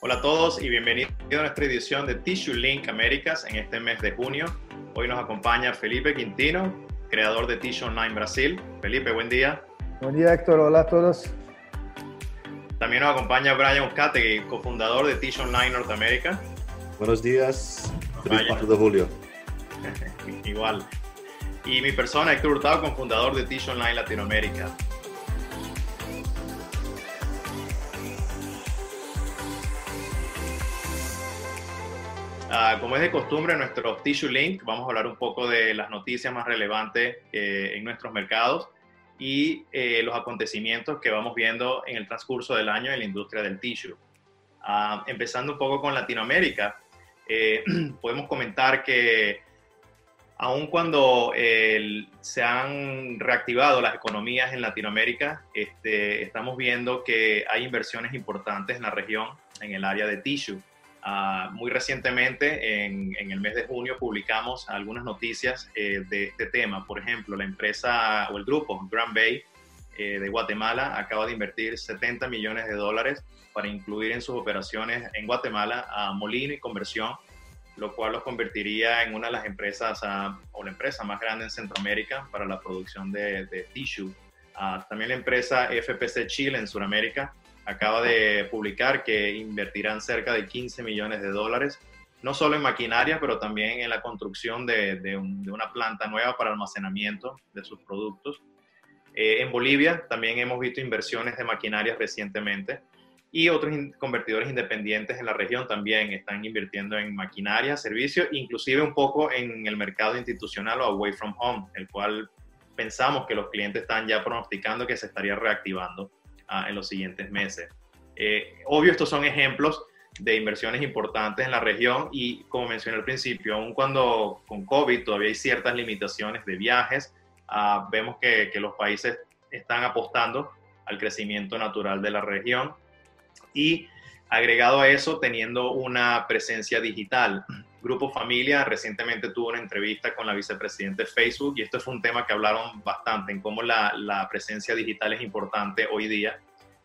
Hola a todos y bienvenidos a nuestra edición de Tissue Link Américas en este mes de junio. Hoy nos acompaña Felipe Quintino, creador de Tissue Online Brasil. Felipe, buen día. Buen día, Héctor. Hola a todos. También nos acompaña Brian Uzcategui, cofundador de Tissue Online Norteamérica. Buenos días. Feliz 4 de julio. Igual. Y mi persona, Héctor Hurtado, cofundador de Tissue Online Latinoamérica. Uh, como es de costumbre en nuestro Tissue Link, vamos a hablar un poco de las noticias más relevantes eh, en nuestros mercados y eh, los acontecimientos que vamos viendo en el transcurso del año en la industria del tissue. Uh, empezando un poco con Latinoamérica, eh, podemos comentar que aun cuando se han reactivado las economías en Latinoamérica, este, estamos viendo que hay inversiones importantes en la región, en el área de tissue. Uh, muy recientemente, en, en, el mes de junio, publicamos algunas noticias eh, de este tema. Por ejemplo, la empresa o el grupo Grand Bay eh, de Guatemala acaba de invertir 70 millones de dólares para incluir en sus operaciones en Guatemala a molino y conversión, lo cual los convertiría en una de las empresas uh, o la empresa más grande en Centroamérica para la producción de, de tissue. Uh, también la empresa FPC Chile en Sudamérica acaba de publicar que invertirán cerca de 15 millones de dólares, no solo en maquinaria, pero también en la construcción de, de, un, de una planta nueva para almacenamiento de sus productos. Eh, en Bolivia también hemos visto inversiones de maquinaria recientemente y otros in convertidores independientes en la región también están invirtiendo en maquinaria, servicios, inclusive un poco en el mercado institucional o away from home, el cual pensamos que los clientes están ya pronosticando que se estaría reactivando en los siguientes meses. Eh, obvio, estos son ejemplos de inversiones importantes en la región y como mencioné al principio, aun cuando con COVID todavía hay ciertas limitaciones de viajes, uh, vemos que, que, los países están apostando al crecimiento natural de la región y agregado a eso teniendo una presencia digital. Grupo Familia recientemente tuvo una entrevista con la vicepresidenta de Facebook y esto fue un tema que hablaron bastante en cómo la, la presencia digital es importante hoy día.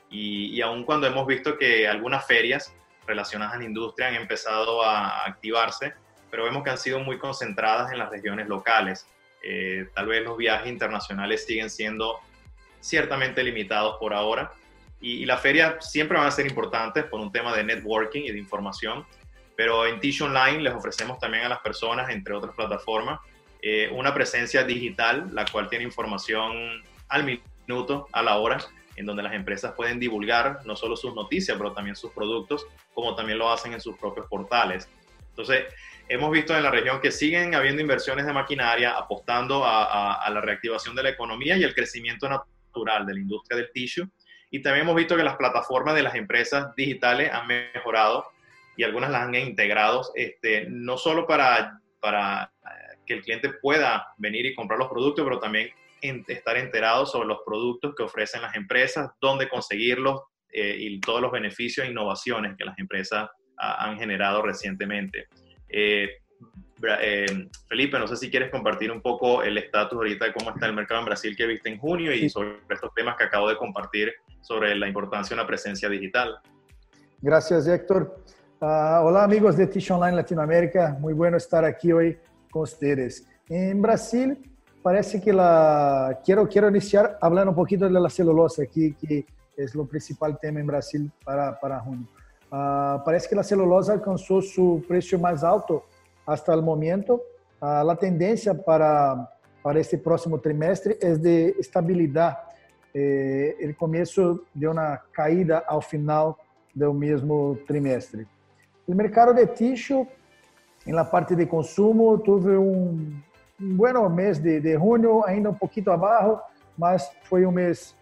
Y, y aun cuando hemos visto que algunas ferias relacionadas a la industria han empezado a activarse, pero vemos que han sido muy concentradas en las regiones locales. Eh, tal vez los viajes internacionales siguen siendo ciertamente limitados por ahora. Y, y las ferias siempre van a ser importantes por un tema de networking y de información, pero en Tissue Online les ofrecemos también a las personas, entre otras plataformas, eh, una presencia digital, la cual tiene información al minuto, a la hora, en donde las empresas pueden divulgar no solo sus noticias, pero también sus productos, como también lo hacen en sus propios portales. Entonces, hemos visto en la región que siguen habiendo inversiones de maquinaria apostando a, a, a la reactivación de la economía y el crecimiento natural de la industria del tissue. Y también hemos visto que las plataformas de las empresas digitales han mejorado y algunas las han integrado, este, no solo para, para eh, que el cliente pueda venir y comprar los productos, pero también en, estar enterado sobre los productos que ofrecen las empresas, dónde conseguirlos eh, y todos los beneficios e innovaciones que las empresas a, han generado recientemente. Eh, eh, Felipe, no sé si quieres compartir un poco el estatus ahorita de cómo está el mercado en Brasil que viste en junio y sobre estos temas que acabo de compartir sobre la importancia de una presencia digital. Gracias, Héctor. Uh, hola amigos de Tish Online Latinoamérica, muy bueno estar aquí hoy con ustedes. En Brasil parece que la... Quiero, quiero iniciar hablando un poquito de la celulosa aquí, que es lo principal tema en Brasil para, para junio. Uh, parece que la celulosa alcanzó su precio más alto hasta el momento. Uh, la tendencia para, para este próximo trimestre es de estabilidad. Eh, el comienzo de una caída al final del mismo trimestre. O mercado de tixo, na parte de consumo, teve um, um bom mês de, de junho, ainda um pouquinho abaixo, mas foi um mês,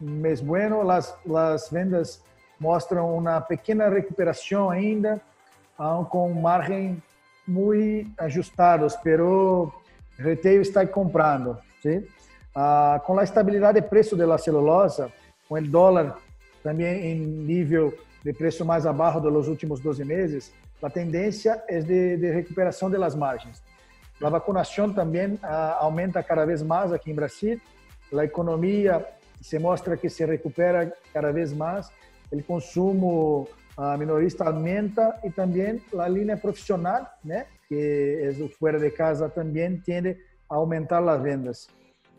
um mês bueno. As, as vendas mostram uma pequena recuperação ainda, com margem muito ajustados, pero retail está comprando. ¿sí? Ah, com a estabilidade de preço da celulosa, com o dólar também em nível de preço mais abaixo dos últimos 12 meses, a tendência é de, de recuperação das margens. A vacunação também ah, aumenta cada vez mais aqui em Brasil, a economia se mostra que se recupera cada vez mais, o consumo a minorista aumenta y también la línea profesional, que es fuera de casa, también tiende a aumentar las ventas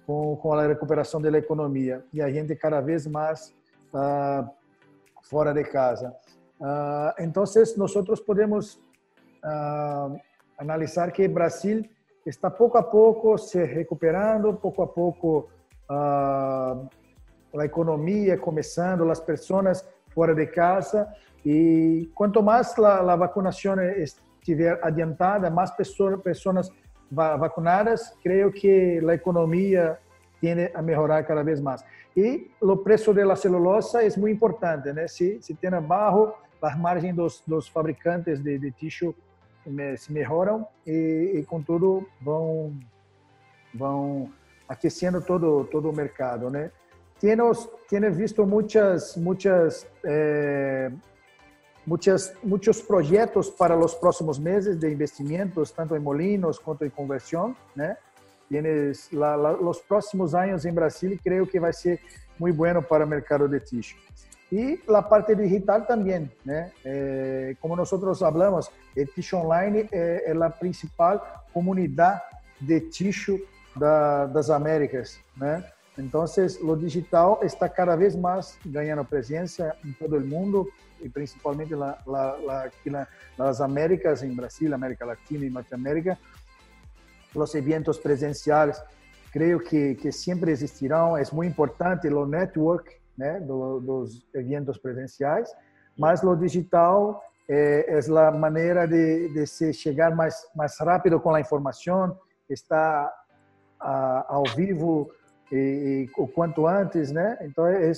con, la recuperación de la economía y hay gente cada vez más uh, fuera de casa. Uh, entonces, nosotros podemos uh, analizar que Brasil está poco a poco se recuperando, poco a poco la economía comenzando, las personas fuera de casa y cuanto más la, la vacunación estiver adiantada, más personas, personas vacunadas, creo que la economía tiende a mejorar cada vez más. Y el precio de la celulosa es muy importante, ¿no? Si, si tiene bajo, las margens dos, dos fabricantes de, de tissue se mejoram e, e com tudo vão vão aquecendo todo todo o mercado, né? Temos temos visto muitas muitas eh, muchas, muchos proyectos para los próximos meses de investimentos, tanto en molinos quanto en conversión. ¿no? Tienes la, la, los próximos años en Brasil creo que va a ser muy bueno para el mercado de tissue. Y la parte digital también, ¿no? Eh, como nosotros hablamos, el Tissue Online eh, es la principal comunidad de tissue da, das Américas. ¿no? Entonces, lo digital está cada vez más ganando presencia en todo el mundo y principalmente la, la, la, las Américas, en Brasil, América Latina y Norteamérica. Los eventos presenciales creo que, que siempre existirán. Es muy importante lo network né, do, dos eventos presenciais, mas lo digital é, é a maneira de, de se chegar mais, mais rápido com a informação, estar a, ao vivo e, e, o quanto antes, né? Então é,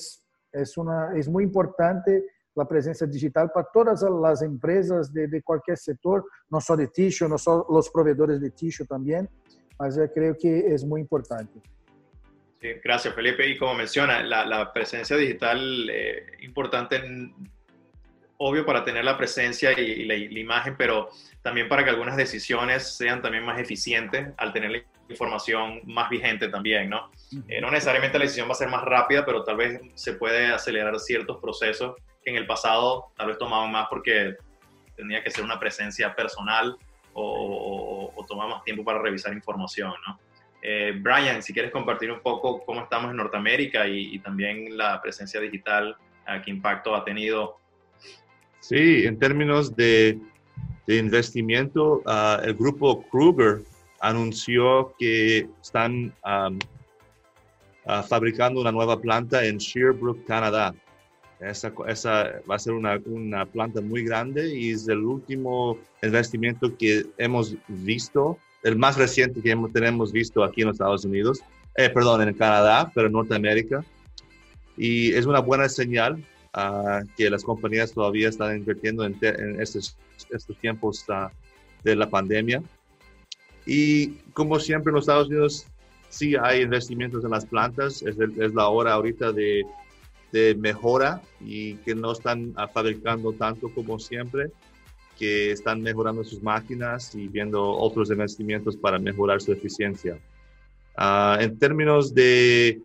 é, uma, é muito importante a presença digital para todas as empresas de, de qualquer setor, não só de tissue, não só os provedores de tissue também, mas eu creio que é muito importante. Sí, gracias Felipe. Y como menciona, la, la presencia digital eh, importante, obvio para tener la presencia y, la, la, imagen, pero también para que algunas decisiones sean también más eficientes al tener la información más vigente también, ¿no? Eh, no necesariamente la decisión va a ser más rápida, pero tal vez se puede acelerar ciertos procesos que en el pasado tal vez tomaban más porque tenía que ser una presencia personal o, o, o tomaba más tiempo para revisar información, ¿no? Eh, Brian, si quieres compartir un poco cómo estamos en Norteamérica y, y también la presencia digital, qué impacto ha tenido. Sí, en términos de, de investimiento, uh, el grupo Kruger anunció que están um, uh, fabricando una nueva planta en Sherbrooke, Canadá. Esa, esa, va a ser una, una, planta muy grande y es el último investimiento que hemos visto el más reciente que tenemos visto aquí en los Estados Unidos, eh, perdón, en Canadá, pero en Norteamérica. Y es una buena señal uh, que las compañías todavía están invirtiendo en, en estos, estos, tiempos uh, de la pandemia. Y como siempre en los Estados Unidos, sí hay investimientos en las plantas, es, es la hora ahorita de, de, mejora y que no están fabricando tanto como siempre que están mejorando sus máquinas y viendo otros investimientos para mejorar su eficiencia. Uh, en términos de,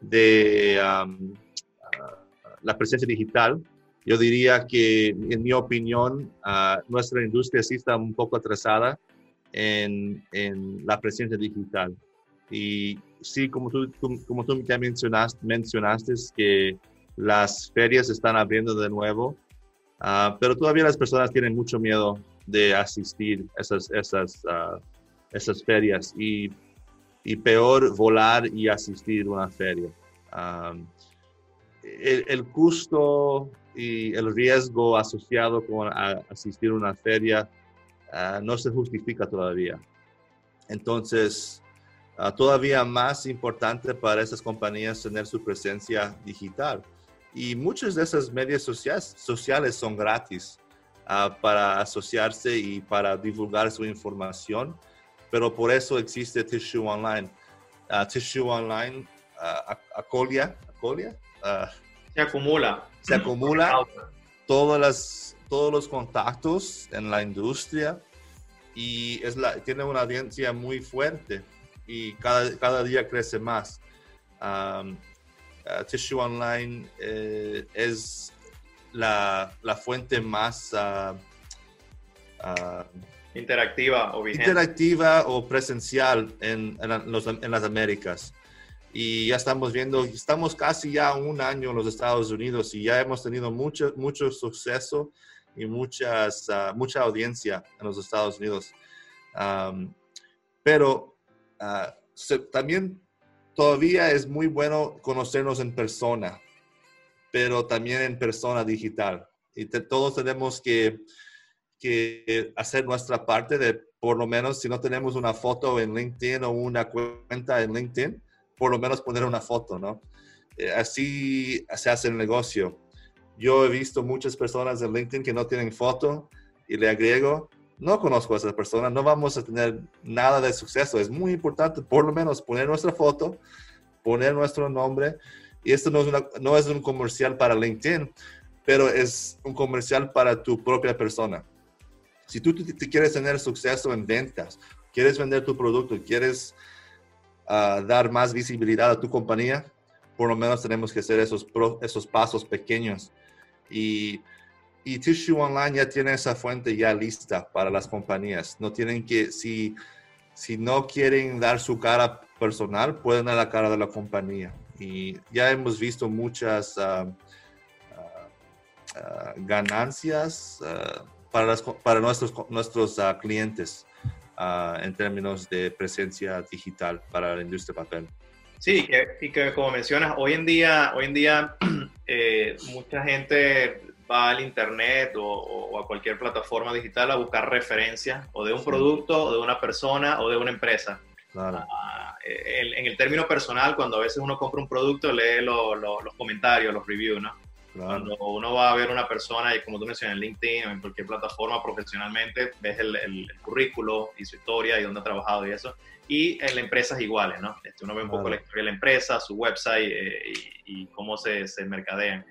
de um, uh, la presencia digital, yo diría que, en mi opinión, uh, nuestra industria sí está un poco atrasada en, en, la presencia digital. Y sí, como tú, como tú ya mencionaste, mencionaste, que las ferias están abriendo de nuevo Ah, pero todavía las personas tienen mucho miedo de asistir a esas, esas, uh, esas ferias y, y, peor volar y asistir a una feria. Um, el, el, costo y el riesgo asociado con asistir a una feria uh, no se justifica todavía. Entonces, todavía más importante para esas compañías tener su presencia digital y muchas de esas medios sociales, sociales son gratis uh, para asociarse y para divulgar su información, pero por eso existe Tissue Online. Uh, Tissue Online acolia, acolia se acumula. Se acumula todas las, todos los contactos en la industria y es la, tiene una audiencia muy fuerte y cada, cada día crece más. Um, Uh, Tissue Online eh, es la, la fuente más ah, ah, interactiva o vigente. interactiva o presencial en, en, los- en las Américas. Y ya estamos viendo, estamos casi ya un año en los Estados Unidos y ya hemos tenido mucho, mucho suceso y muchas, ah, mucha audiencia en los Estados Unidos. Am, pero se- también todavía es muy bueno conocernos en persona, pero también en persona digital. Y todos tenemos que, que hacer nuestra parte de, por lo menos, si no tenemos una foto en LinkedIn o una cuenta en LinkedIn, por lo menos poner una foto, ¿no? Eh, así se hace el negocio. Yo he visto muchas personas en LinkedIn que no tienen foto y le agrego, no conozco a esa persona, no vamos a tener nada de suceso. Es muy importante por lo menos poner nuestra foto, poner nuestro nombre. Y esto no es, un comercial para LinkedIn, pero es un comercial para tu propia persona. Si tú te, te quieres tener suceso en ventas, quieres vender tu producto, quieres ah, dar más visibilidad a tu compañía, por lo menos tenemos que hacer esos, esos pasos pequeños. Y, y Tissue Online ya tiene esa fuente ya lista para las compañías. No tienen que, si, si no quieren dar su cara personal, pueden dar la cara de la compañía. Y ya hemos visto muchas ah, ah, ah, ganancias para, las para nuestros, nuestros clientes en términos de presencia digital para la industria papel. Sí, y que como mencionas, hoy en día, hoy en día eh, mucha gente va al internet o, o a cualquier plataforma digital a buscar referencias o de un Sí. producto, o de una persona o de una empresa. Claro, Ah, el- en el término personal, cuando a veces uno compra un producto, lee lo- lo- los comentarios, los reviews, ¿no? claro. Cuando uno va a ver una persona, y como tú mencionas, en LinkedIn o en cualquier plataforma profesionalmente, ves el, el- el currículo y su historia y dónde ha trabajado y eso. Y en la empresa es iguales, ¿no? Este, uno ve un poco Claro. la historia de la empresa, su website eh, y, y cómo se, se mercadean.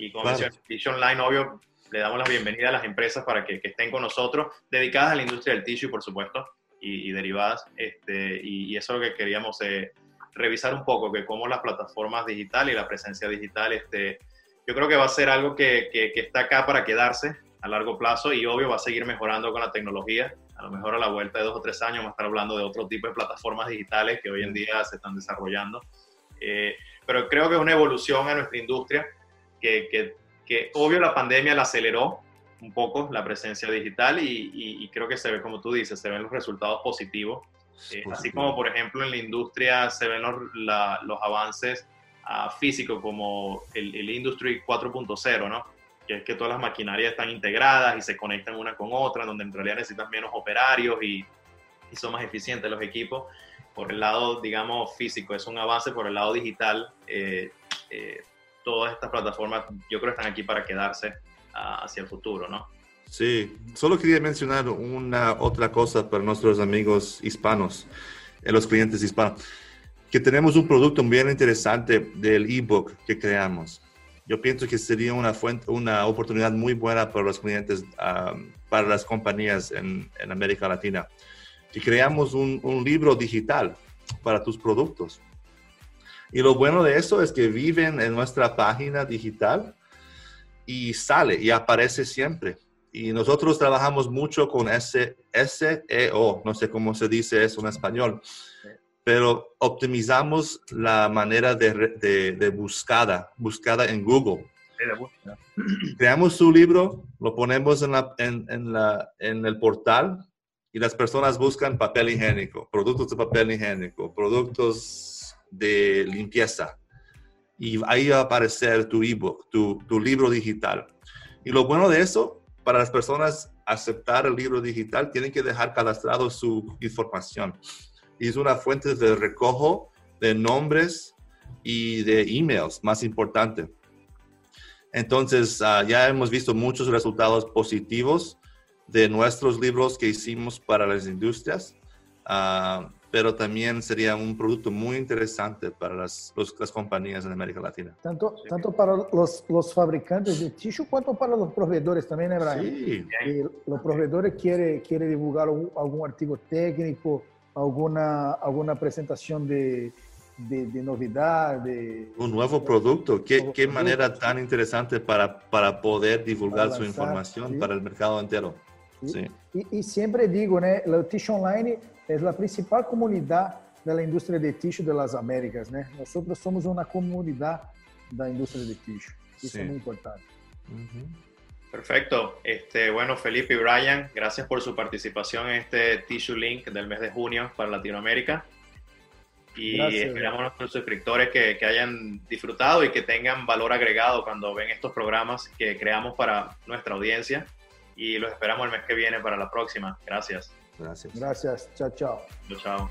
Y como Claro. Tissue Online, obvio, le damos la bienvenida a las empresas para que, que estén con nosotros, dedicadas a la industria del tissue, por supuesto, y, y derivadas. Este, y, y eso es lo que queríamos eh, revisar un poco, que cómo las plataformas digitales y la presencia digital, este, yo creo que va a ser algo que, que, que está acá para quedarse a largo plazo y obvio va a seguir mejorando con la tecnología. A lo mejor a la vuelta de dos o tres años vamos a estar hablando de otro tipo de plataformas digitales que hoy en día se están desarrollando. Eh, pero creo que es una evolución a nuestra industria que, que, que obvio la pandemia la aceleró un poco la presencia digital y, y- y creo que se ve, como tú dices, se ven los resultados positivos. Eh, así como, por ejemplo, en la industria se ven los, la- los avances ah, físicos como el, el Industry 4.0, ¿no? Que es que todas las maquinarias están integradas y se conectan una con otra, donde en realidad necesitas menos operarios y, y son más eficientes los equipos. Por el lado, digamos, físico, es un avance. Por el lado digital, eh, eh, todas estas plataformas yo creo que están aquí para quedarse ah, hacia el futuro, ¿no? Sí, solo quería mencionar una otra cosa para nuestros amigos hispanos, eh, los clientes hispanos, que tenemos un producto bien interesante del ebook que creamos. Yo pienso que sería una fuente, una oportunidad muy buena para los clientes, um, para las compañías en, en América Latina. Que creamos un, un libro digital para tus productos. Y lo bueno de eso es que viven en nuestra página digital y sale y aparece siempre. Y nosotros trabajamos mucho con S, SEO, no sé cómo se dice eso en español, pero optimizamos la manera de, de, de buscada, buscada en Google. Creamos su libro, lo ponemos en, la, en, en la, en el portal y las personas buscan papel higiénico, productos de papel higiénico, productos de limpieza. Y ahí va a aparecer tu ebook, tu, tu libro digital. Y lo bueno de eso, para las personas aceptar el libro digital, tienen que dejar cadastrado su información. Y es una fuente de recojo de nombres y de emails, más importante. Entonces, ah, ya hemos visto muchos resultados positivos de nuestros libros que hicimos para las industrias, ah, pero también sería un producto muy interesante para las, los- las compañías en América Latina. Tanto, tanto para los, los fabricantes de tissue quanto para los proveedores también, ¿eh, Brian? Sí, Y los proveedores quieren quiere divulgar algún, algún artículo técnico, alguna, alguna presentación de, de, novedad, de... Un nuevo producto. ¿Qué, qué manera tan interesante para, para poder divulgar su información para el mercado entero? Sí. Y, y, siempre digo, ¿no? la Tissue Online es la principal comunidad de la industria de tissue de las Américas. ¿no? Nosotros somos una comunidad de la industria de tissue. Eso es muy importante. Perfecto. Este, bueno, Felipe y Brian, gracias por su participación en este Tissue Link del mes de junio para Latinoamérica. Y esperamos a nuestros suscriptores que, que, hayan disfrutado y que tengan valor agregado cuando ven estos programas que creamos para nuestra audiencia. Y los esperamos el mes que viene para la próxima. Gracias. Gracias. Gracias. Chao, chao. Chao, chao.